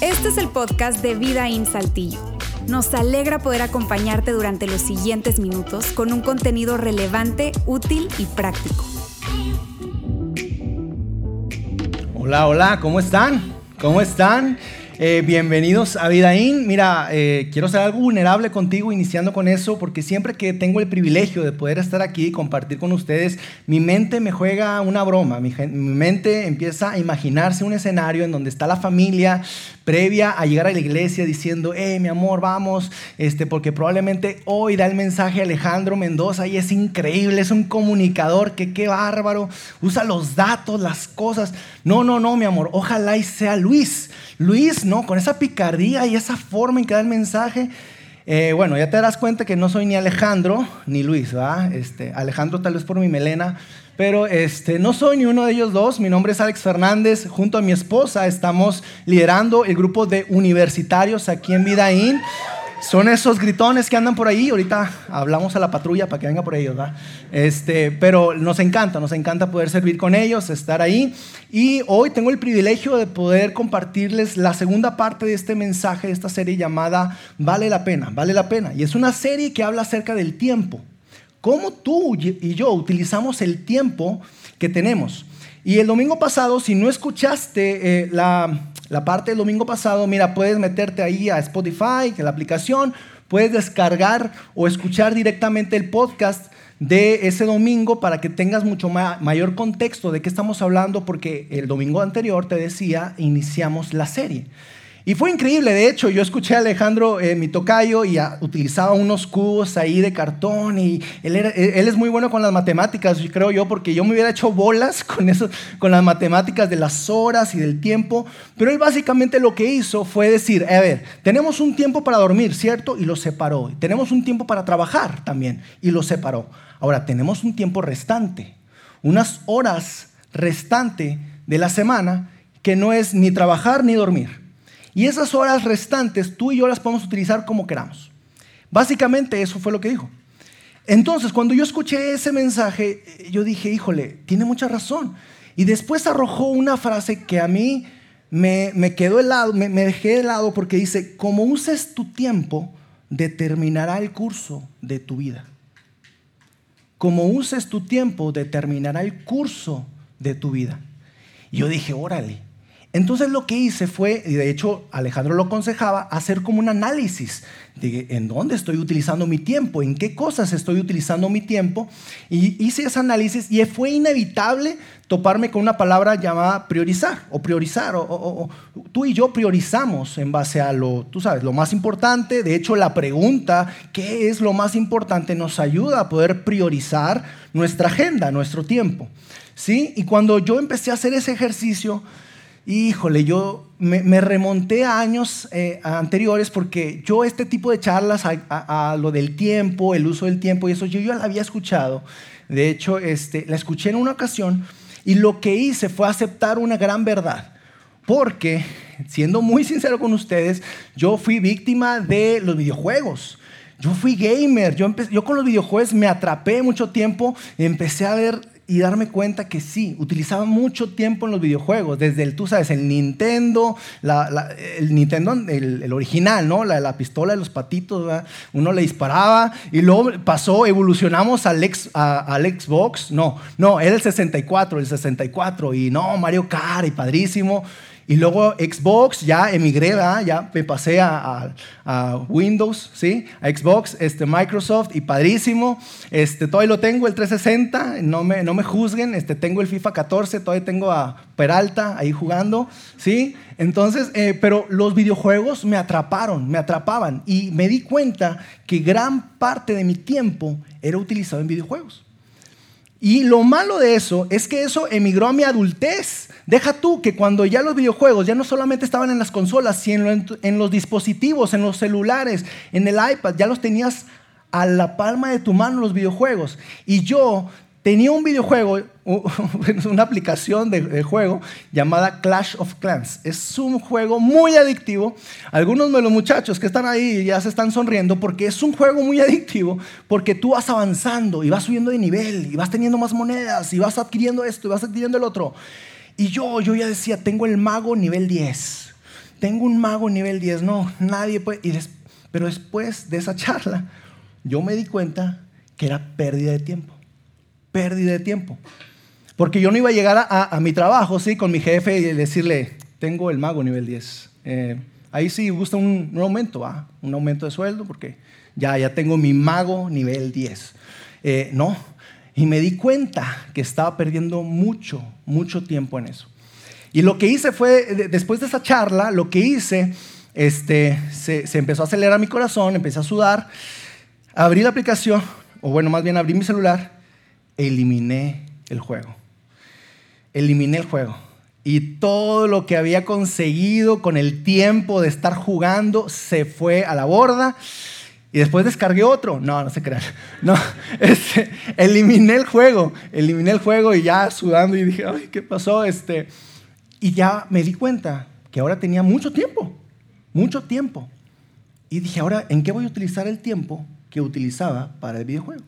Este es el podcast de Vida en Saltillo. Nos alegra poder acompañarte durante los siguientes minutos con un contenido relevante, útil y práctico. Hola, hola, ¿cómo están? ¿Cómo están? Eh, bienvenidos a Vidaín. Mira, eh, quiero ser algo vulnerable contigo, iniciando con eso, porque siempre que tengo el privilegio de poder estar aquí y compartir con ustedes, mi mente me juega una broma. Mi, mente empieza a imaginarse un escenario en donde está la familia, previa a llegar a la iglesia diciendo, hey, mi amor, vamos, este, porque probablemente hoy da el mensaje Alejandro Mendoza y es increíble, es un comunicador que qué bárbaro, usa los datos, las cosas. No, no, no, mi amor, ojalá y sea Luis. Luis, ¿no? Con esa picardía y esa forma en que da el mensaje. Eh, bueno, ya te darás cuenta que no soy ni Alejandro ni Luis, ¿verdad? Este, Alejandro tal vez por mi melena, pero este, no soy ni uno de ellos dos. Mi nombre es Alex Fernández. Junto a mi esposa estamos liderando el grupo de universitarios aquí en Vidaín. Son esos gritones que andan por ahí. Ahorita hablamos a la patrulla para que venga por ellos, ¿verdad? Este, pero nos encanta, nos encanta poder servir con ellos, estar ahí. Y hoy tengo el privilegio de poder compartirles la segunda parte de este mensaje, de esta serie llamada Vale la pena, vale la pena. Y es una serie que habla acerca del tiempo cómo tú y yo utilizamos el tiempo que tenemos. Y el domingo pasado, si no escuchaste eh, la, la, parte del domingo pasado, mira, puedes meterte ahí a Spotify, que la aplicación, puedes descargar o escuchar directamente el podcast de ese domingo para que tengas mucho mayor contexto de qué estamos hablando, porque el domingo anterior te decía, iniciamos la serie. Y fue increíble, de hecho, yo escuché a Alejandro, eh, mi tocayo, y utilizaba unos cubos ahí de cartón, y él, él, es muy bueno con las matemáticas, creo yo, porque yo me hubiera hecho bolas con, eso, con las matemáticas de las horas y del tiempo, pero él básicamente lo que hizo fue decir, a ver, tenemos un tiempo para dormir, ¿cierto? Y lo separó. Tenemos un tiempo para trabajar también, y lo separó. Ahora, tenemos un tiempo restante, unas horas restante de la semana que no es ni trabajar ni dormir. Y esas horas restantes tú y yo las podemos utilizar como queramos. Básicamente eso fue lo que dijo. Entonces, cuando yo escuché ese mensaje, yo dije, híjole, tiene mucha razón. Y después arrojó una frase que a mí me, quedó helado, me, me dejé helado porque dice, como uses tu tiempo, determinará el curso de tu vida. Como uses tu tiempo, determinará el curso de tu vida. Y yo dije, órale, entonces lo que hice fue, y de hecho Alejandro lo aconsejaba, hacer como un análisis de en dónde estoy utilizando mi tiempo, en qué cosas estoy utilizando mi tiempo. Y hice ese análisis y fue inevitable toparme con una palabra llamada priorizar o priorizar. O, tú y yo priorizamos en base a lo, tú sabes, lo más importante. De hecho, la pregunta, ¿qué es lo más importante? Nos ayuda a poder priorizar nuestra agenda, nuestro tiempo. ¿Sí? Y cuando yo empecé a hacer ese ejercicio, híjole, yo me, remonté a años eh, anteriores porque yo este tipo de charlas a, lo del tiempo, el uso del tiempo y eso, yo ya la había escuchado. De hecho, este, la escuché en una ocasión y lo que hice fue aceptar una gran verdad. Porque, siendo muy sincero con ustedes, yo fui víctima de los videojuegos. Yo fui gamer, yo, yo con los videojuegos me atrapé mucho tiempo empecé a ver y darme cuenta que sí, utilizaba mucho tiempo en los videojuegos, desde el, tú sabes, el Nintendo, el Nintendo, el, original, ¿no? La, la, pistola de los patitos, uno le disparaba y luego pasó, evolucionamos al, al Xbox, no, no, era el 64, el 64 y no, Mario Kart y padrísimo. Y luego Xbox, ya emigré, ya me pasé a, Windows, ¿sí? A Xbox, este, Microsoft y padrísimo. Este, todavía lo tengo, el 360, no me, no me juzguen. Este, tengo el FIFA 14, todavía tengo a Peralta ahí jugando, ¿sí? Entonces, eh, pero los videojuegos me atraparon, me atrapaban. Y me di cuenta que gran parte de mi tiempo era utilizado en videojuegos. Y lo malo de eso es que eso emigró a mi adultez. Deja tú que cuando ya los videojuegos ya no solamente estaban en las consolas, sino en, los dispositivos, en los celulares, en el iPad, ya los tenías a la palma de tu mano los videojuegos. Y yo tenía un videojuego una aplicación de, juego llamada Clash of Clans. Es un juego muy adictivo. Algunos de los muchachos que están ahí ya se están sonriendo porque es un juego muy adictivo porque tú vas avanzando y vas subiendo de nivel y vas teniendo más monedas y vas adquiriendo esto y vas adquiriendo el otro. Y yo, yo ya decía, tengo el mago nivel 10. Tengo un mago nivel 10. No, nadie puede. pero después de esa charla, yo me di cuenta que era pérdida de tiempo. Pérdida de tiempo. Porque yo no iba a llegar a, mi trabajo, ¿sí? Con mi jefe y decirle, tengo el mago nivel 10. Eh, ahí sí gusta un, aumento, ¿va? Un aumento de sueldo porque ya, ya tengo mi mago nivel 10. Eh, no. Y me di cuenta que estaba perdiendo mucho, mucho tiempo en eso. Y lo que hice fue, después de esa charla, lo que hice, este, se, se empezó a acelerar mi corazón, empecé a sudar, abrí la aplicación, o bueno, más bien abrí mi celular, eliminé el juego eliminé el juego. Y todo lo que había conseguido con el tiempo de estar jugando se fue a la borda. Y después descargué otro. No, no se crean. No, este, eliminé el juego. Eliminé el juego y ya sudando y dije, ay, ¿qué pasó? Este, y ya me di cuenta que ahora tenía mucho tiempo. Mucho tiempo. Y dije, ahora, ¿en qué voy a utilizar el tiempo que utilizaba para el videojuego?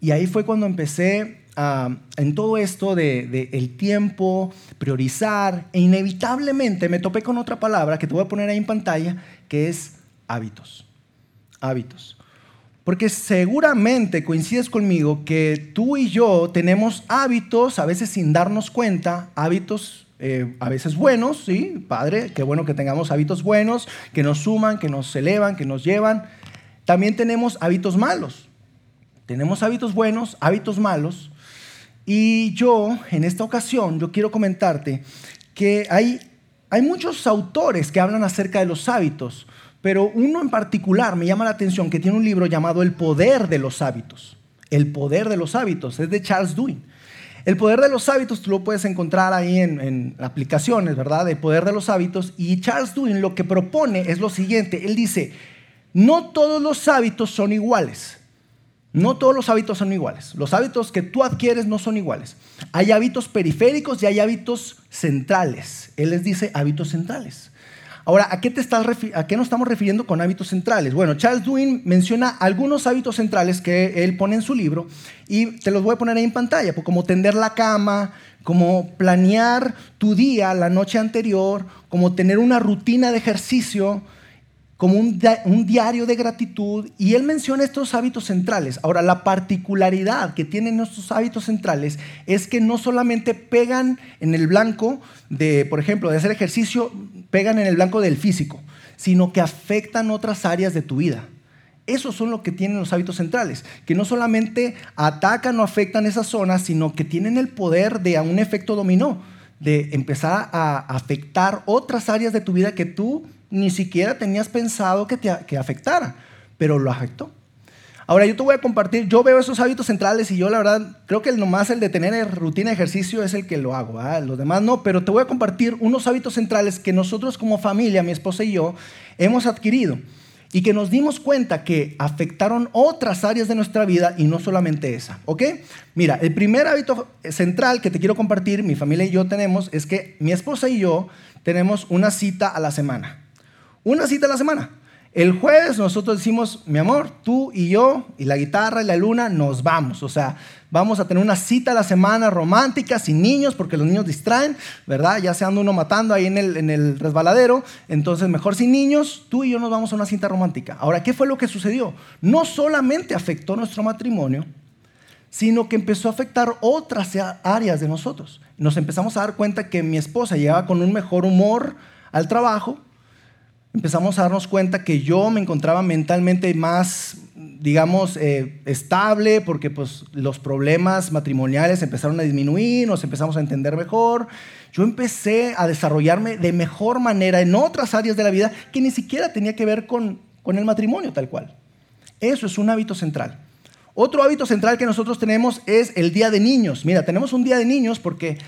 Y ahí fue cuando empecé en todo esto de, el tiempo, priorizar, e inevitablemente me topé con otra palabra que te voy a poner ahí en pantalla, que es hábitos. Hábitos. Porque seguramente coincides conmigo que tú y yo tenemos hábitos, a veces sin darnos cuenta, hábitos eh, a veces buenos, ¿sí? Padre, qué bueno que tengamos hábitos buenos, que nos suman, que nos elevan, que nos llevan. También tenemos hábitos malos. Tenemos hábitos buenos, hábitos malos, y yo, en esta ocasión, yo quiero comentarte que hay, hay muchos autores que hablan acerca de los hábitos, pero uno en particular me llama la atención que tiene un libro llamado El poder de los hábitos. El poder de los hábitos, es de Charles Duin. El poder de los hábitos tú lo puedes encontrar ahí en, en, aplicaciones, ¿verdad? El poder de los hábitos. Y Charles Duin lo que propone es lo siguiente. Él dice, no todos los hábitos son iguales. No todos los hábitos son iguales. Los hábitos que tú adquieres no son iguales. Hay hábitos periféricos y hay hábitos centrales. Él les dice hábitos centrales. Ahora, ¿a qué, te estás ¿a qué nos estamos refiriendo con hábitos centrales? Bueno, Charles Duin menciona algunos hábitos centrales que él pone en su libro y te los voy a poner ahí en pantalla, pues, como tender la cama, como planear tu día la noche anterior, como tener una rutina de ejercicio, como un, diario de gratitud y él menciona estos hábitos centrales. Ahora, la particularidad que tienen estos hábitos centrales es que no solamente pegan en el blanco de, por ejemplo, de hacer ejercicio, pegan en el blanco del físico, sino que afectan otras áreas de tu vida. Esos son lo que tienen los hábitos centrales, que no solamente atacan o afectan esas zonas, sino que tienen el poder de un efecto dominó, de empezar a afectar otras áreas de tu vida que tú ni siquiera tenías pensado que te afectara, pero lo afectó. Ahora yo te voy a compartir, yo veo esos hábitos centrales y yo la verdad creo que nomás el de tener rutina de ejercicio es el que lo hago, los demás no, pero te voy a compartir unos hábitos centrales que nosotros como familia, mi esposa y yo, hemos adquirido y que nos dimos cuenta que afectaron otras áreas de nuestra vida y no solamente esa, ¿ok? Mira, el primer hábito central que te quiero compartir, mi familia y yo tenemos, es que mi esposa y yo tenemos una cita a la semana. Una cita a la semana. El jueves nosotros decimos, mi amor, tú y yo y la guitarra y la luna nos vamos. O sea, vamos a tener una cita a la semana romántica sin niños porque los niños distraen, ¿verdad? Ya se anda uno matando ahí en el, en el resbaladero. Entonces, mejor sin niños, tú y yo nos vamos a una cita romántica. Ahora, ¿qué fue lo que sucedió? No solamente afectó nuestro matrimonio, sino que empezó a afectar otras áreas de nosotros. Nos empezamos a dar cuenta que mi esposa llegaba con un mejor humor al trabajo, empezamos a darnos cuenta que yo me encontraba mentalmente más, digamos, eh, estable, porque pues, los problemas matrimoniales empezaron a disminuir, nos empezamos a entender mejor. Yo empecé a desarrollarme de mejor manera en otras áreas de la vida que ni siquiera tenía que ver con, con el matrimonio tal cual. Eso es un hábito central. Otro hábito central que nosotros tenemos es el día de niños. Mira, tenemos un día de niños porque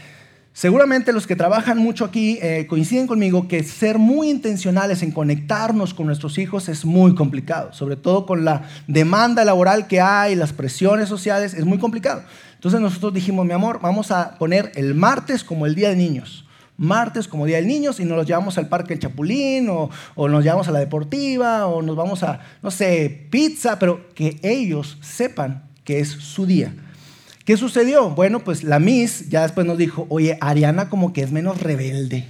Seguramente los que trabajan mucho aquí eh, coinciden conmigo que ser muy intencionales en conectarnos con nuestros hijos es muy complicado, sobre todo con la demanda laboral que hay, las presiones sociales, es muy complicado. Entonces nosotros dijimos, mi amor, vamos a poner el martes como el Día de Niños. Martes como Día de Niños y nos los llevamos al Parque El Chapulín o, o nos llevamos a la Deportiva o nos vamos a, no sé, pizza, pero que ellos sepan que es su día. ¿Qué sucedió? Bueno, pues la Miss ya después nos dijo, oye, Ariana como que es menos rebelde.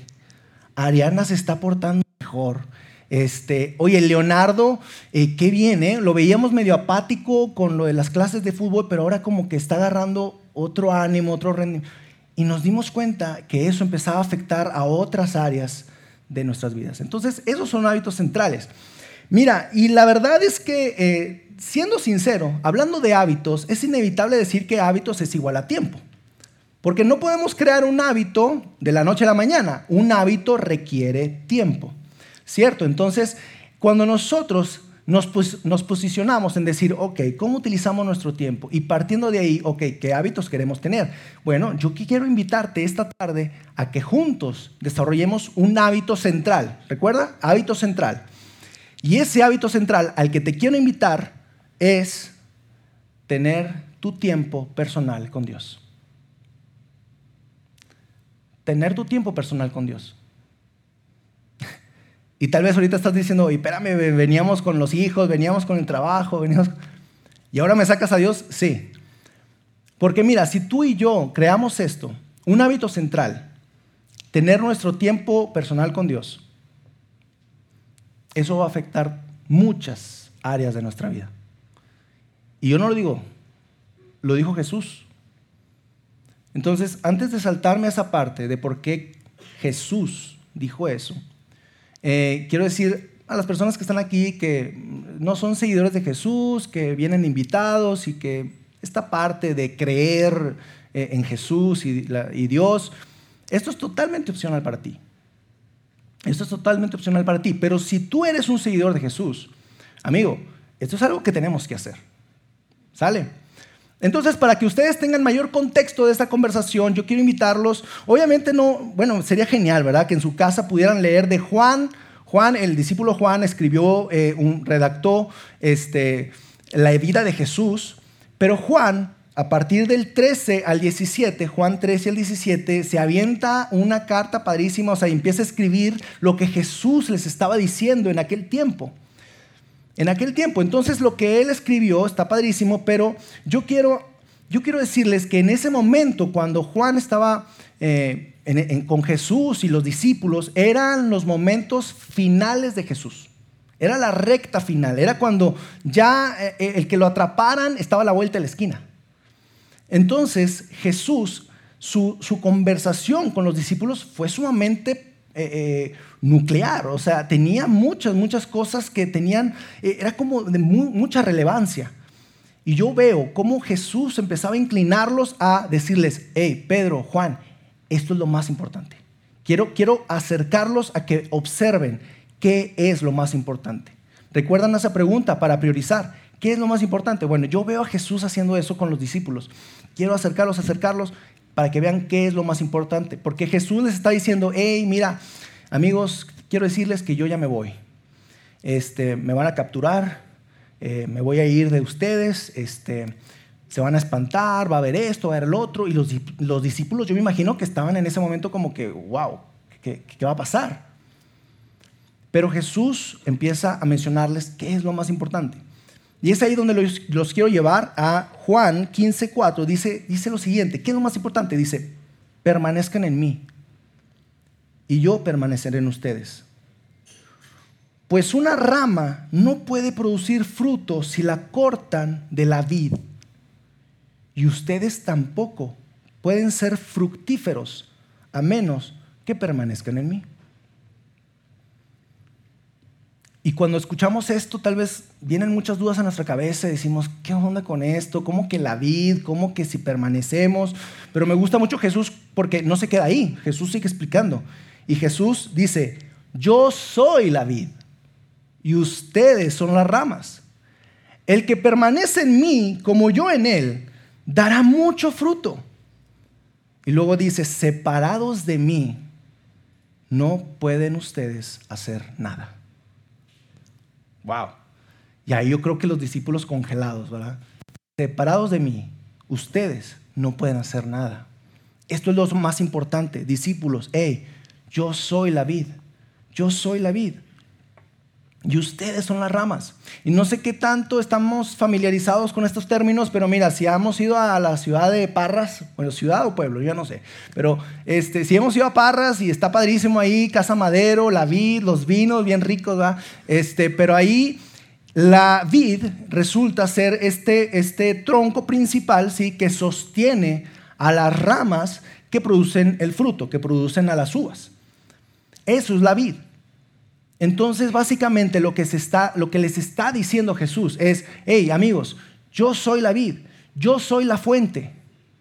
Ariana se está portando mejor. Este, oye, Leonardo, eh, qué bien, ¿eh? Lo veíamos medio apático con lo de las clases de fútbol, pero ahora como que está agarrando otro ánimo, otro rendimiento. Y nos dimos cuenta que eso empezaba a afectar a otras áreas de nuestras vidas. Entonces, esos son hábitos centrales. Mira, y la verdad es que eh, siendo sincero, hablando de hábitos, es inevitable decir que hábitos es igual a tiempo. Porque no podemos crear un hábito de la noche a la mañana. Un hábito requiere tiempo. ¿Cierto? Entonces, cuando nosotros nos, posicionamos en decir, ok, ¿cómo utilizamos nuestro tiempo? Y partiendo de ahí, ok, ¿qué hábitos queremos tener? Bueno, yo quiero invitarte esta tarde a que juntos desarrollemos un hábito central. ¿Recuerda? Hábito central. Y ese hábito central al que te quiero invitar es tener tu tiempo personal con Dios. Tener tu tiempo personal con Dios. Y tal vez ahorita estás diciendo, espérame, veníamos con los hijos, veníamos con el trabajo, veníamos... ¿Y ahora me sacas a Dios? Sí. Porque mira, si tú y yo creamos esto, un hábito central, tener nuestro tiempo personal con Dios, eso va a afectar muchas áreas de nuestra vida. Y yo no lo digo, lo dijo Jesús. Entonces, antes de saltarme a esa parte de por qué Jesús dijo eso, eh, quiero decir a las personas que están aquí que no son seguidores de Jesús, que vienen invitados y que esta parte de creer eh, en Jesús y, y Dios, esto es totalmente opcional para ti. Esto es totalmente opcional para ti. Pero si tú eres un seguidor de Jesús, amigo, esto es algo que tenemos que hacer. ¿Sale? Entonces, para que ustedes tengan mayor contexto de esta conversación, yo quiero invitarlos, obviamente no, bueno, sería genial, ¿verdad? Que en su casa pudieran leer de Juan. Juan, el discípulo Juan, escribió, eh, redactó este, la vida de Jesús, pero Juan, a partir del 13 al 17, Juan 13 al 17, se avienta una carta padrísima, o sea, empieza a escribir lo que Jesús les estaba diciendo en aquel tiempo en aquel tiempo. Entonces lo que él escribió está padrísimo, pero yo quiero, yo quiero decirles que en ese momento, cuando Juan estaba eh, con Jesús y los discípulos, eran los momentos finales de Jesús. Era la recta final, era cuando ya eh, el que lo atraparan estaba a la vuelta de la esquina. Entonces Jesús, su, su conversación con los discípulos fue sumamente eh, eh, nuclear, o sea, tenía muchas, muchas cosas que tenían, eh, era como de mucha relevancia. Y yo veo cómo Jesús empezaba a inclinarlos a decirles, hey, Pedro, Juan, esto es lo más importante. Quiero, quiero acercarlos a que observen qué es lo más importante. ¿Recuerdan esa pregunta para priorizar? ¿Qué es lo más importante? Bueno, yo veo a Jesús haciendo eso con los discípulos. Quiero acercarlos, acercarlos para que vean qué es lo más importante. Porque Jesús les está diciendo, hey, mira, amigos, quiero decirles que yo ya me voy. Este, me van a capturar, eh, me voy a ir de ustedes, este, se van a espantar, va a haber esto, va a haber el otro. Y los, los discípulos, yo me imagino que estaban en ese momento como que, wow, ¿qué, qué va a pasar? Pero Jesús empieza a mencionarles qué es lo más importante. Y es ahí donde los, quiero llevar a Juan 15.4. Dice, dice lo siguiente, ¿qué es lo más importante? Dice, permanezcan en mí y yo permaneceré en ustedes. Pues una rama no puede producir fruto si la cortan de la vid. Y ustedes tampoco pueden ser fructíferos a menos que permanezcan en mí. Y cuando escuchamos esto, tal vez vienen muchas dudas a nuestra cabeza y decimos, ¿qué onda con esto? ¿Cómo que la vid? ¿Cómo que si permanecemos? Pero me gusta mucho Jesús porque no se queda ahí. Jesús sigue explicando. Y Jesús dice, yo soy la vid y ustedes son las ramas. El que permanece en mí como yo en él, dará mucho fruto. Y luego dice, separados de mí, no pueden ustedes hacer nada. Wow. Y ahí yo creo que los discípulos congelados, ¿verdad? Separados de mí, ustedes no pueden hacer nada. Esto es lo más importante. Discípulos, hey, yo soy la vid. Yo soy la vid. Y ustedes son las ramas. Y no sé qué tanto estamos familiarizados con estos términos, pero mira, si hemos ido a la ciudad de Parras, bueno, ciudad o pueblo, ya no sé, pero este, si hemos ido a Parras y está padrísimo ahí, Casa Madero, la vid, los vinos bien ricos, ¿va? Este, pero ahí la vid resulta ser este, este tronco principal, ¿sí? Que sostiene a las ramas que producen el fruto, que producen a las uvas. Eso es la vid. Entonces, básicamente lo que, se está, lo que les está diciendo Jesús es, hey amigos, yo soy la vid, yo soy la fuente.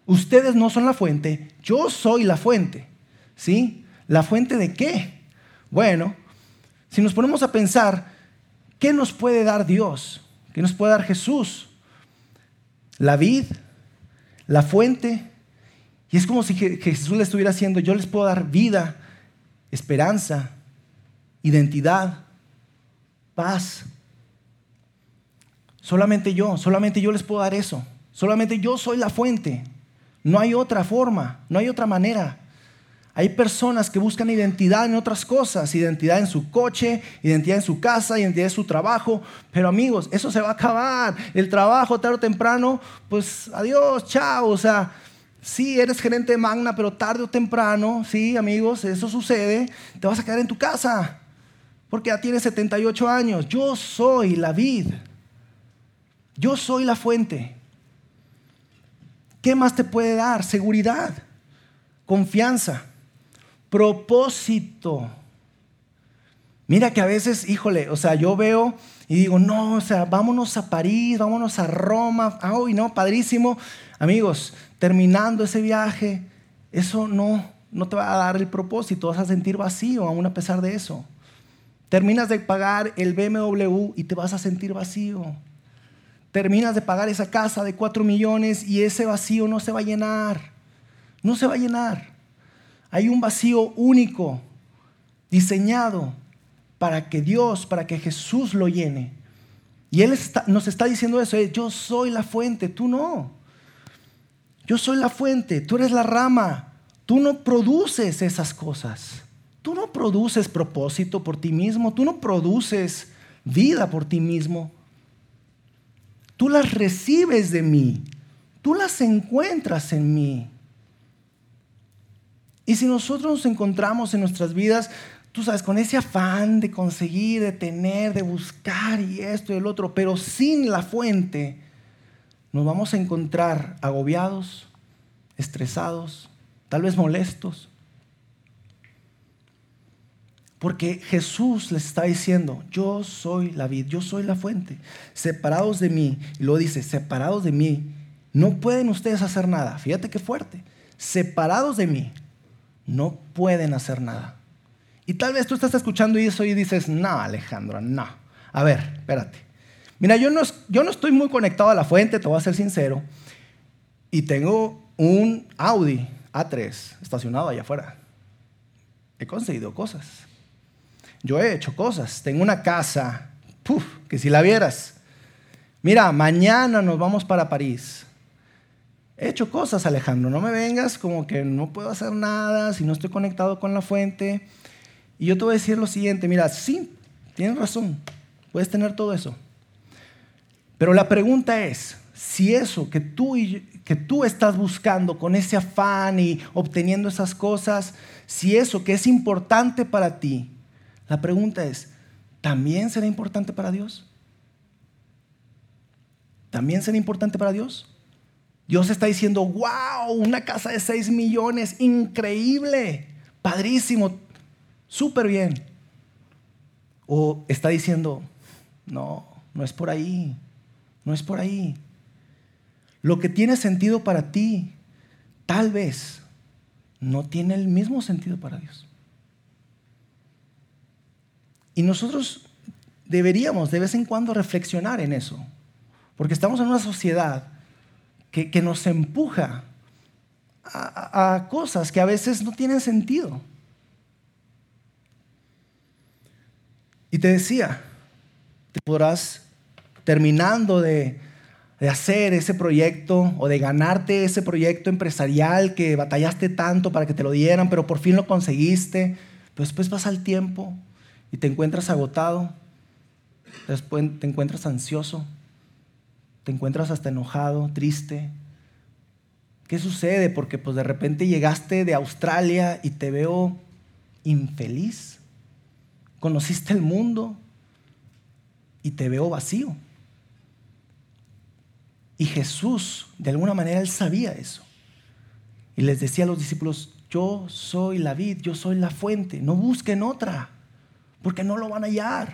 Ustedes no son la fuente, yo soy la fuente. ¿Sí? ¿La fuente de qué? Bueno, si nos ponemos a pensar, ¿qué nos puede dar Dios? ¿Qué nos puede dar Jesús? La vid, la fuente. Y es como si Jesús le estuviera haciendo, yo les puedo dar vida, esperanza, identidad, paz. Solamente yo, solamente yo les puedo dar eso. Solamente yo soy la fuente. No hay otra forma, no hay otra manera. Hay personas que buscan identidad en otras cosas, identidad en su coche, identidad en su casa, identidad en su trabajo. Pero amigos, eso se va a acabar. El trabajo tarde o temprano, pues adiós, chao. O sea, sí, eres gerente de Magna, pero tarde o temprano, sí, amigos, eso sucede. Te vas a quedar en tu casa porque ya tiene 78 años. Yo soy la vid. Yo soy la fuente. ¿Qué más te puede dar? Seguridad, confianza, propósito. Mira que a veces, híjole, o sea, yo veo y digo, no, o sea, vámonos a París, vámonos a Roma. Ay, no, padrísimo. Amigos, terminando ese viaje, eso no, no te va a dar el propósito, vas a sentir vacío aún a pesar de eso. Terminas de pagar el BMW y te vas a sentir vacío. Terminas de pagar esa casa de 4 millones y ese vacío no se va a llenar. No se va a llenar. Hay un vacío único, diseñado para que Dios, para que Jesús lo llene. Y Él nos está diciendo eso, eh, yo soy la fuente, tú no. Yo soy la fuente, tú eres la rama, tú no produces esas cosas. Produces propósito por ti mismo, tú no produces vida por ti mismo. Tú las recibes de mí, tú las encuentras en mí. Y si nosotros nos encontramos en nuestras vidas, tú sabes, con ese afán de conseguir, de tener, de buscar y esto y el otro, pero sin la fuente, nos vamos a encontrar agobiados, estresados, tal vez molestos, porque Jesús les está diciendo, yo soy la vid, yo soy la fuente. Separados de mí, y lo dice, separados de mí, no pueden ustedes hacer nada. Fíjate qué fuerte. Separados de mí, no pueden hacer nada. Y tal vez tú estás escuchando eso y dices, no, Alejandro, no. A ver, espérate. Mira, yo no, yo no estoy muy conectado a la fuente, te voy a ser sincero. Y tengo un Audi A3 estacionado allá afuera. He conseguido cosas. Yo he hecho cosas. Tengo una casa, que si la vieras. Mira, mañana nos vamos para París. He hecho cosas, Alejandro. No me vengas como que no puedo hacer nada si no estoy conectado con la fuente. Y yo te voy a decir lo siguiente. Mira, sí, tienes razón. Puedes tener todo eso. Pero la pregunta es, si eso que tú, que tú estás buscando con ese afán y obteniendo esas cosas, si eso que es importante para ti la pregunta es, ¿también será importante para Dios? ¿También será importante para Dios? Dios está diciendo, wow, una casa de 6 millones, increíble, padrísimo, súper bien. O está diciendo, no, no es por ahí, no es por ahí. Lo que tiene sentido para ti, tal vez, no tiene el mismo sentido para Dios. Y nosotros deberíamos de vez en cuando reflexionar en eso, porque estamos en una sociedad que, nos empuja a, cosas que a veces no tienen sentido. Y te decía, te podrás terminando de, de, hacer ese proyecto o de ganarte ese proyecto empresarial que batallaste tanto para que te lo dieran, pero por fin lo conseguiste. Pero después pasa el tiempo y te encuentras agotado, después te encuentras ansioso, te encuentras hasta enojado, triste, ¿Qué sucede? Porque pues de repente llegaste de Australia y te veo infeliz. Conociste el mundo y te veo vacío. Y Jesús, de alguna manera, él sabía eso. Y les decía a los discípulos, yo soy la vid, yo soy la fuente, no busquen otra, porque no lo van a hallar.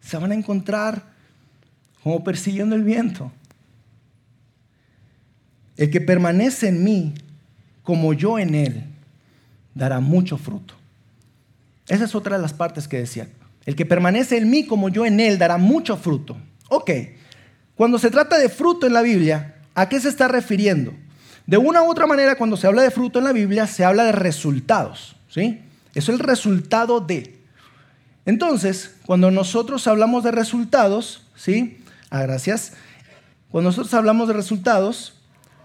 Se van a encontrar como persiguiendo el viento. El que permanece en mí, como yo en él, dará mucho fruto. Esa es otra de las partes que decía. El que permanece en mí, como yo en él, dará mucho fruto. Ok, cuando se trata de fruto en la Biblia, ¿a qué se está refiriendo? De una u otra manera, cuando se habla de fruto en la Biblia, se habla de resultados. ¿sí? Eso es el resultado de. Entonces, cuando nosotros hablamos de resultados, ¿sí? Ah, gracias. Cuando nosotros hablamos de resultados,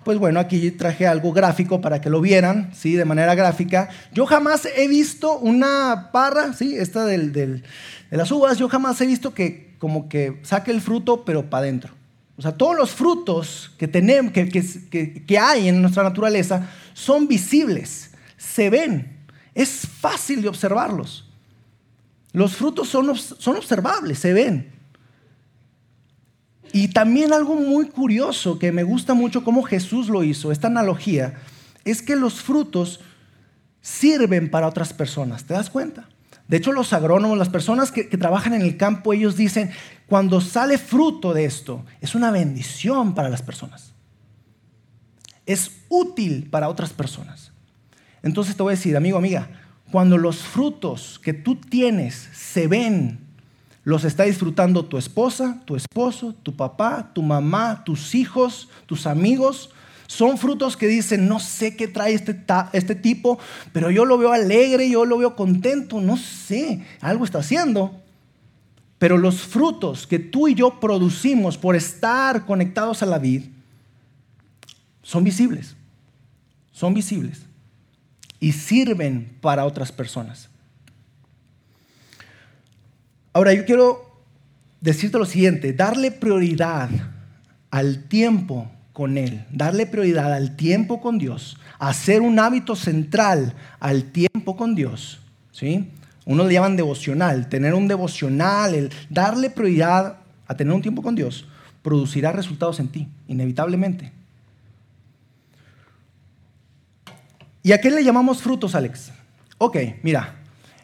pues bueno, aquí traje algo gráfico para que lo vieran, ¿sí? De manera gráfica. Yo jamás he visto una parra, ¿sí? Esta del, de las uvas, yo jamás he visto que como que saque el fruto, pero para adentro. O sea, todos los frutos que, tenemos, que, que, que, hay en nuestra naturaleza son visibles, se ven, es fácil de observarlos. Los frutos son, son observables, se ven. Y también algo muy curioso que me gusta mucho cómo Jesús lo hizo, esta analogía, es que los frutos sirven para otras personas. ¿Te das cuenta? De hecho, los agrónomos, las personas que, trabajan en el campo, ellos dicen, cuando sale fruto de esto, es una bendición para las personas. Es útil para otras personas. Entonces te voy a decir, amigo, amiga, cuando los frutos que tú tienes se ven los está disfrutando tu esposa, tu esposo, tu papá, tu mamá, tus hijos, tus amigos. Son frutos que dicen, no sé qué trae este, este tipo, pero yo lo veo alegre, yo lo veo contento, no sé, algo está haciendo. Pero los frutos que tú y yo producimos por estar conectados a la vid son visibles, son visibles y sirven para otras personas. Ahora, yo quiero decirte lo siguiente, darle prioridad al tiempo con Él, darle prioridad al tiempo con Dios, hacer un hábito central al tiempo con Dios, ¿sí? Uno le llaman devocional, tener un devocional, el darle prioridad a tener un tiempo con Dios, producirá resultados en ti, inevitablemente. ¿Y a qué le llamamos frutos, Alex? Ok, mira,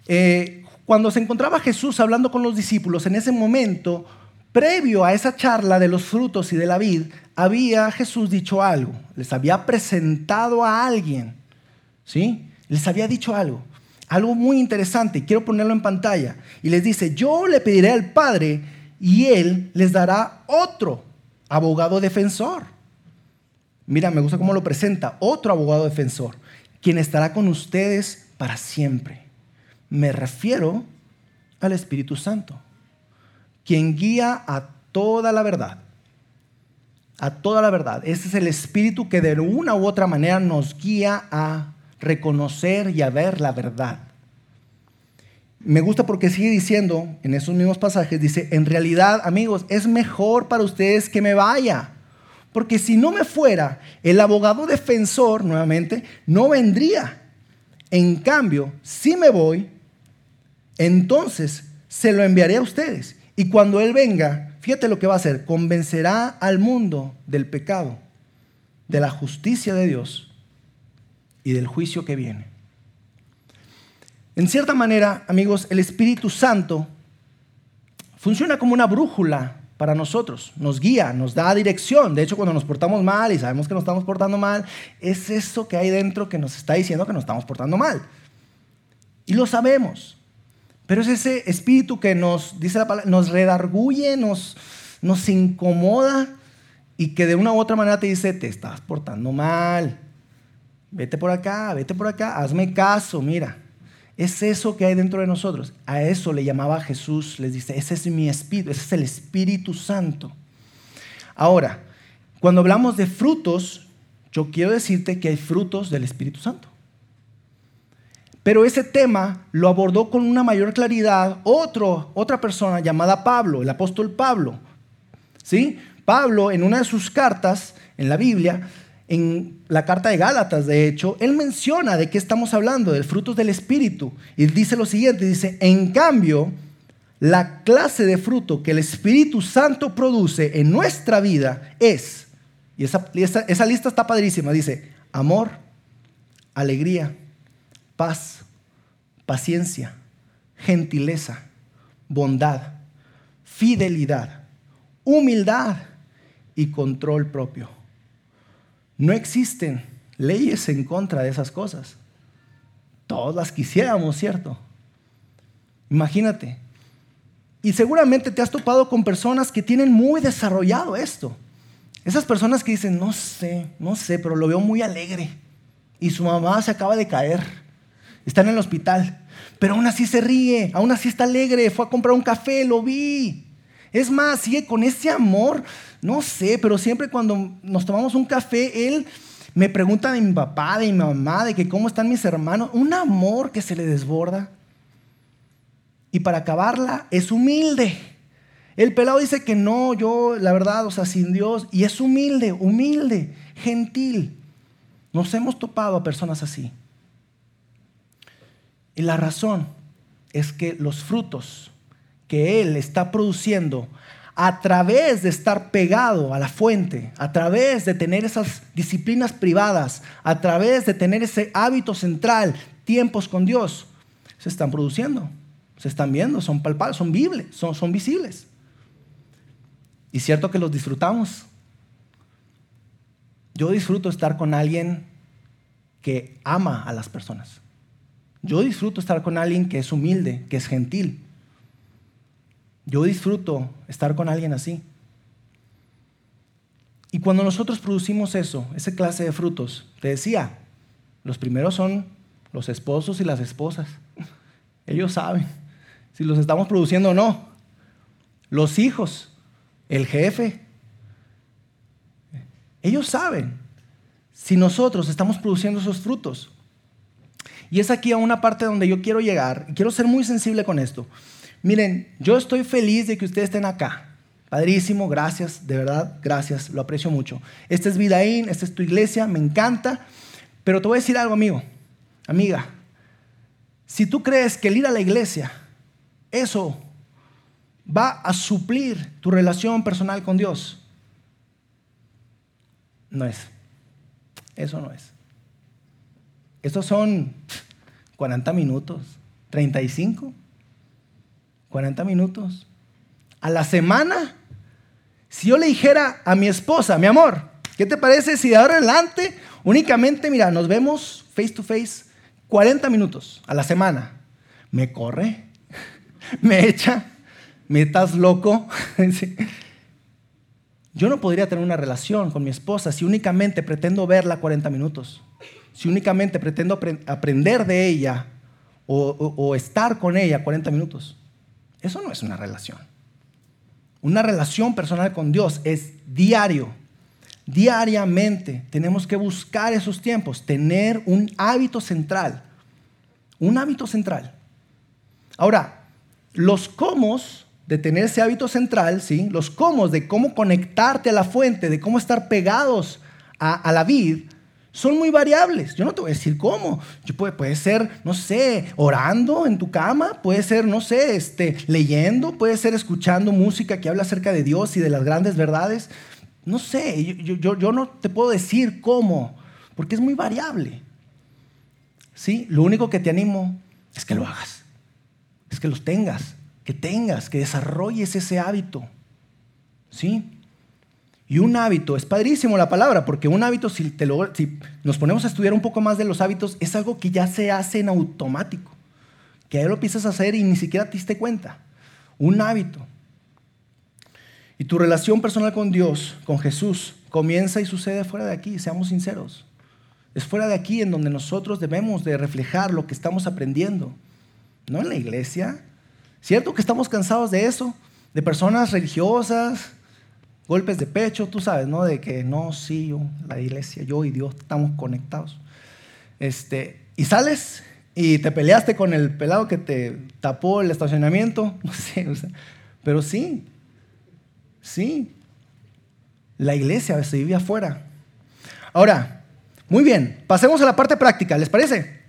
eh, cuando se encontraba Jesús hablando con los discípulos, en ese momento, previo a esa charla de los frutos y de la vid, había Jesús dicho algo, les había presentado a alguien, ¿sí? Les había dicho algo, algo muy interesante, quiero ponerlo en pantalla, y les dice, yo le pediré al Padre y Él les dará otro abogado defensor. Mira, me gusta cómo lo presenta, otro abogado defensor, quien estará con ustedes para siempre me refiero al Espíritu Santo, quien guía a toda la verdad. A toda la verdad. Ese es el Espíritu que de una u otra manera nos guía a reconocer y a ver la verdad. Me gusta porque sigue diciendo en esos mismos pasajes, dice, en realidad amigos, es mejor para ustedes que me vaya. Porque si no me fuera, el abogado defensor, nuevamente, no vendría. En cambio, si me voy, entonces se lo enviaré a ustedes. Y cuando Él venga, fíjate lo que va a hacer, convencerá al mundo del pecado, de la justicia de Dios y del juicio que viene. En cierta manera, amigos, el Espíritu Santo funciona como una brújula para nosotros, nos guía, nos da dirección. De hecho, cuando nos portamos mal y sabemos que nos estamos portando mal, es eso que hay dentro que nos está diciendo que nos estamos portando mal. Y lo sabemos. Pero es ese espíritu que nos, dice la palabra, nos redarguye, nos, nos incomoda y que de una u otra manera te dice, te estás portando mal. vete por acá, vete por acá, hazme caso, mira. Es eso que hay dentro de nosotros. A eso le llamaba Jesús, les dice, ese es mi espíritu, ese es el Espíritu Santo. Ahora, cuando hablamos de frutos, yo quiero decirte que hay frutos del Espíritu Santo. Pero ese tema lo abordó con una mayor claridad otro, otra persona llamada Pablo, el apóstol Pablo. ¿Sí? Pablo en una de sus cartas en la Biblia en la carta de Gálatas, de hecho, él menciona de qué estamos hablando, del frutos del Espíritu. Y dice lo siguiente, dice, en cambio, la clase de fruto que el Espíritu Santo produce en nuestra vida es, y esa, esa lista está padrísima, dice, amor, alegría, paz, paciencia, gentileza, bondad, fidelidad, humildad y control propio. No existen leyes en contra de esas cosas. Todas las quisiéramos, ¿cierto? Imagínate. Y seguramente te has topado con personas que tienen muy desarrollado esto. Esas personas que dicen, no sé, no sé, pero lo veo muy alegre. Y su mamá se acaba de caer. Está en el hospital. Pero aún así se ríe, aún así está alegre. Fue a comprar un café, lo vi. Es más, sigue con ese amor no sé, pero siempre cuando nos tomamos un café, él me pregunta de mi papá, de mi mamá, de que cómo están mis hermanos. Un amor que se le desborda. Y para acabarla, es humilde. El pelado dice que no, yo, la verdad, o sea, sin Dios. Y es humilde, humilde, gentil. Nos hemos topado a personas así. Y la razón es que los frutos que Él está produciendo a través de estar pegado a la fuente, a través de tener esas disciplinas privadas, a través de tener ese hábito central, tiempos con Dios, se están produciendo, se están viendo, son palpables, son son visibles. Y cierto que los disfrutamos. Yo disfruto estar con alguien que ama a las personas. Yo disfruto estar con alguien que es humilde, que es gentil, yo disfruto estar con alguien así. Y cuando nosotros producimos eso, esa clase de frutos, te decía, los primeros son los esposos y las esposas. Ellos saben si los estamos produciendo o no. Los hijos, el jefe. Ellos saben si nosotros estamos produciendo esos frutos. Y es aquí a una parte donde yo quiero llegar. Quiero ser muy sensible con esto. Miren, yo estoy feliz de que ustedes estén acá. Padrísimo, gracias, de verdad, gracias, lo aprecio mucho. Esta es Vidaín, esta es tu iglesia, me encanta. Pero te voy a decir algo, amigo, amiga. Si tú crees que el ir a la iglesia, eso va a suplir tu relación personal con Dios, no es. Eso no es. Estos son 40 minutos, 35. 40 minutos. A la semana, si yo le dijera a mi esposa, mi amor, ¿qué te parece si de ahora adelante únicamente, mira, nos vemos face to face 40 minutos a la semana? Me corre, me echa, me estás loco. Yo no podría tener una relación con mi esposa si únicamente pretendo verla 40 minutos, si únicamente pretendo aprender de ella o, o estar con ella 40 minutos. Eso no es una relación. Una relación personal con Dios es diario. Diariamente tenemos que buscar esos tiempos, tener un hábito central. Un hábito central. Ahora, los cómo de tener ese hábito central, ¿sí? los cómo de cómo conectarte a la fuente, de cómo estar pegados a, a la vid, son muy variables. Yo no te voy a decir cómo. puede, puede, ser, no sé, orando en tu cama, puede ser, no sé, este, leyendo, puede ser escuchando música que habla acerca de Dios y de las grandes verdades. No sé, yo, yo, yo no te puedo decir cómo, porque es muy variable. ¿Sí? Lo único que te animo es que lo hagas, es que los tengas, que tengas, que desarrolles ese hábito. ¿Sí? Y un hábito, es padrísimo la palabra, porque un hábito, si, te lo, si nos ponemos a estudiar un poco más de los hábitos, es algo que ya se hace en automático, que ya lo empiezas a hacer y ni siquiera te diste cuenta. Un hábito. Y tu relación personal con Dios, con Jesús, comienza y sucede fuera de aquí, seamos sinceros. Es fuera de aquí en donde nosotros debemos de reflejar lo que estamos aprendiendo. No en la iglesia. ¿Cierto que estamos cansados de eso? De personas religiosas, golpes de pecho, tú sabes, ¿no? De que no, sí, yo, la iglesia, yo y Dios estamos conectados. Este, y sales y te peleaste con el pelado que te tapó el estacionamiento, no sé, pero sí, sí, la iglesia se vive afuera. Ahora, muy bien, pasemos a la parte práctica, ¿les parece?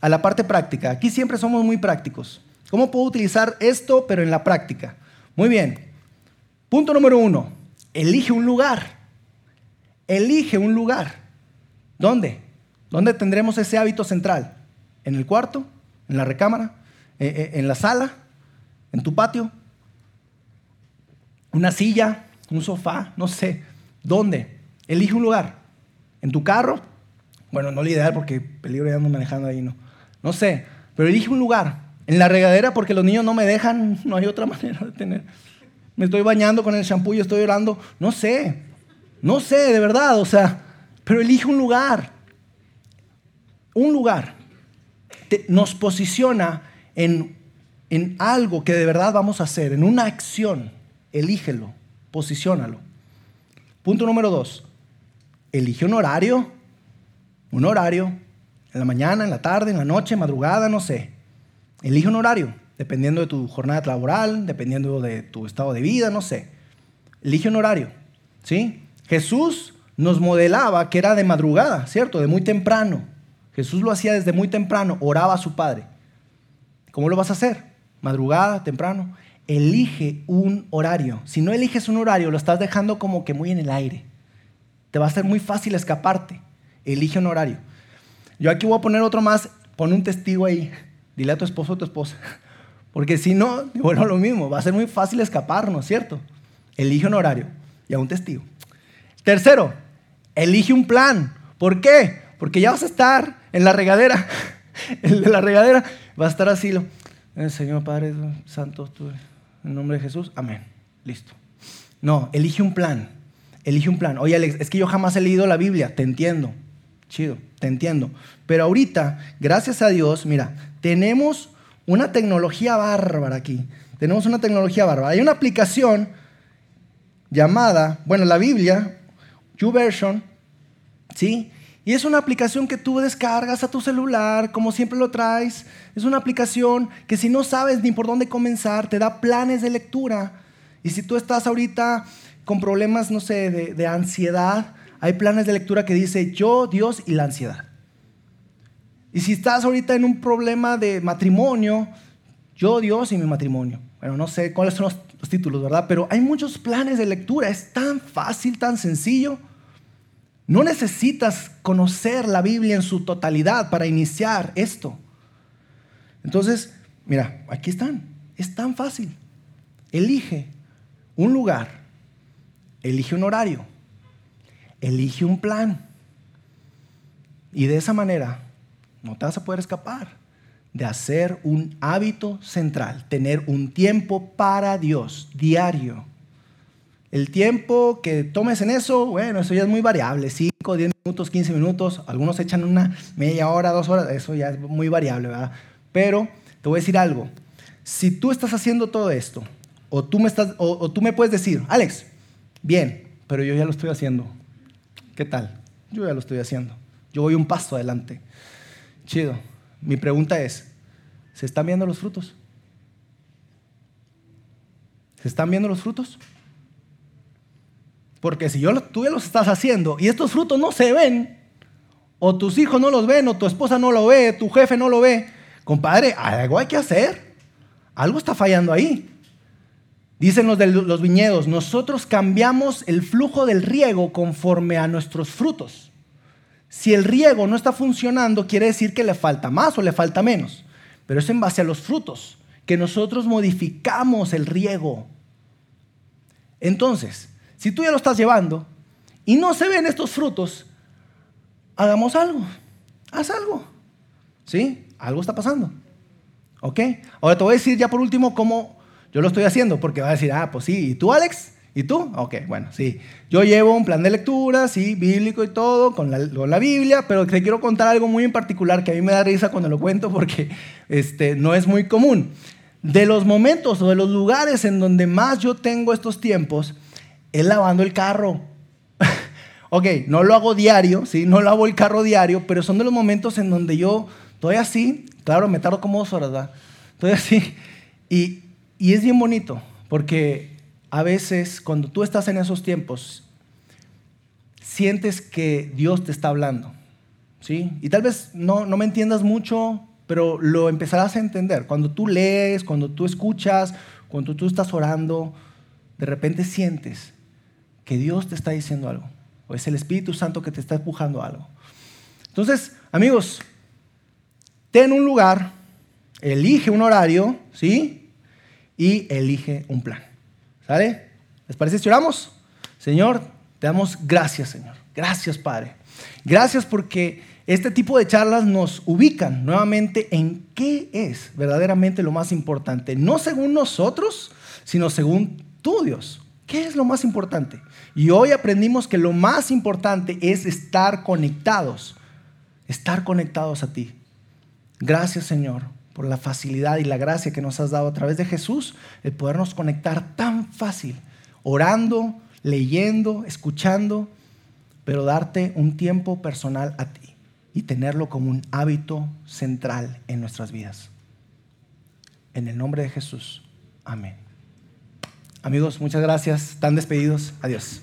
A la parte práctica. Aquí siempre somos muy prácticos. ¿Cómo puedo utilizar esto, pero en la práctica? Muy bien. Punto número uno, elige un lugar. Elige un lugar. ¿Dónde? ¿Dónde tendremos ese hábito central? ¿En el cuarto? ¿En la recámara? Eh, eh, ¿En la sala? ¿En tu patio? ¿Una silla? ¿Un sofá? No sé. ¿Dónde? Elige un lugar. ¿En tu carro? Bueno, no lo ideal porque peligro ya ando manejando ahí, no. No sé. Pero elige un lugar. En la regadera porque los niños no me dejan, no hay otra manera de tener. Me estoy bañando con el shampoo y estoy orando. No sé. No sé, de verdad. O sea, pero elige un lugar. Un lugar nos posiciona en, en algo que de verdad vamos a hacer, en una acción. Elígelo, posiciónalo. Punto número dos, elige un horario, un horario, en la mañana, en la tarde, en la noche, madrugada, no sé. Elige un horario, dependiendo de tu jornada laboral, dependiendo de tu estado de vida, no sé. Elige un horario, ¿sí? Jesús nos modelaba que era de madrugada, ¿cierto? De muy temprano. Jesús lo hacía desde muy temprano, oraba a su Padre. ¿Cómo lo vas a hacer? Madrugada, temprano. Elige un horario. Si no eliges un horario, lo estás dejando como que muy en el aire. Te va a ser muy fácil escaparte. Elige un horario. Yo aquí voy a poner otro más. Pon un testigo ahí. Dile a tu esposo o tu esposa. Porque si no, bueno, lo mismo. Va a ser muy fácil escapar, ¿no es cierto? Elige un horario y a un testigo. Tercero, elige un plan. ¿Por qué? Porque ya vas a estar en la regadera. El de la regadera va a estar así. Lo, eh, Señor Padre Santo, tú, en nombre de Jesús, amén. Listo. No, elige un plan. Elige un plan. Oye, Alex, es que yo jamás he leído la Biblia. Te entiendo. Chido, te entiendo. Pero ahorita, gracias a Dios, mira, tenemos una tecnología bárbara aquí. Tenemos una tecnología bárbara. Hay una aplicación llamada, bueno, la Biblia, YouVersion, ¿sí? Y es una aplicación que tú descargas a tu celular, como siempre lo traes. Es una aplicación que si no sabes ni por dónde comenzar, te da planes de lectura. Y si tú estás ahorita con problemas, no sé, de, ansiedad, hay planes de lectura que dice yo, Dios y la ansiedad. Y si estás ahorita en un problema de matrimonio, yo, Dios y mi matrimonio. Bueno, no sé cuáles son los, los títulos, ¿verdad? Pero hay muchos planes de lectura. Es tan fácil, tan sencillo. No necesitas conocer la Biblia en su totalidad para iniciar esto. Entonces, mira, aquí están. Es tan fácil. Elige un lugar, elige un horario, elige un plan. Y de esa manera no te vas a poder escapar de hacer un hábito central, tener un tiempo para Dios diario el tiempo que tomes en eso, bueno, eso ya es muy variable, 5, 10 minutos, 15 minutos, algunos echan una media hora, dos horas, eso ya es muy variable, ¿verdad? Pero te voy a decir algo, si tú estás haciendo todo esto, o tú me, estás, o, tú me puedes decir, Alex, bien, pero yo ya lo estoy haciendo, ¿qué tal? Yo ya lo estoy haciendo, yo voy un paso adelante. Chido, mi pregunta es, ¿se están viendo los frutos? ¿Se están viendo los frutos? Porque si yo, tú ya los estás haciendo y estos frutos no se ven, o tus hijos no los ven, o tu esposa no lo ve, tu jefe no lo ve, compadre, algo hay que hacer. Algo está fallando ahí. Dicen los de los viñedos, nosotros cambiamos el flujo del riego conforme a nuestros frutos. Si el riego no está funcionando, quiere decir que le falta más o le falta menos. Pero es en base a los frutos que nosotros modificamos el riego. Entonces, si tú ya lo estás llevando y no se ven estos frutos, hagamos algo. Haz algo. ¿Sí? Algo está pasando. ¿Ok? Ahora te voy a decir ya por último cómo yo lo estoy haciendo, porque va a decir, ah, pues sí, ¿y tú, Alex? ¿Y tú? Ok, bueno, sí. Yo llevo un plan de lectura, sí, bíblico y todo, con la, con la, Biblia, pero te quiero contar algo muy en particular que a mí me da risa cuando lo cuento porque este, no es muy común. De los momentos o de los lugares en donde más yo tengo estos tiempos, es lavando el carro. ok, no lo hago diario, ¿sí? No lavo el carro diario, pero son de los momentos en donde yo estoy así, claro, me tardo como dos horas, ¿verdad? Estoy así. Y, y es bien bonito, porque a veces cuando tú estás en esos tiempos, sientes que Dios te está hablando. ¿sí? Y tal vez no, no me entiendas mucho, pero lo empezarás a entender. Cuando tú lees, cuando tú escuchas, cuando tú estás orando, de repente sientes que Dios te está diciendo algo. O es el Espíritu Santo que te está empujando algo. Entonces, amigos, ten un lugar, elige un horario, ¿sí? Y elige un plan. ¿Sale? ¿Les parece si oramos? Señor, te damos gracias, Señor. Gracias, Padre. Gracias porque este tipo de charlas nos ubican nuevamente en qué es verdaderamente lo más importante. No según nosotros, sino según tú, Dios. ¿Qué es lo más importante? Y hoy aprendimos que lo más importante es estar conectados. Estar conectados a ti. Gracias, Señor, por la facilidad y la gracia que nos has dado a través de Jesús, el podernos conectar tan fácil, orando, leyendo, escuchando, pero darte un tiempo personal a ti y tenerlo como un hábito central en nuestras vidas. En el nombre de Jesús. Amén. Amigos, muchas gracias. Están despedidos. Adiós.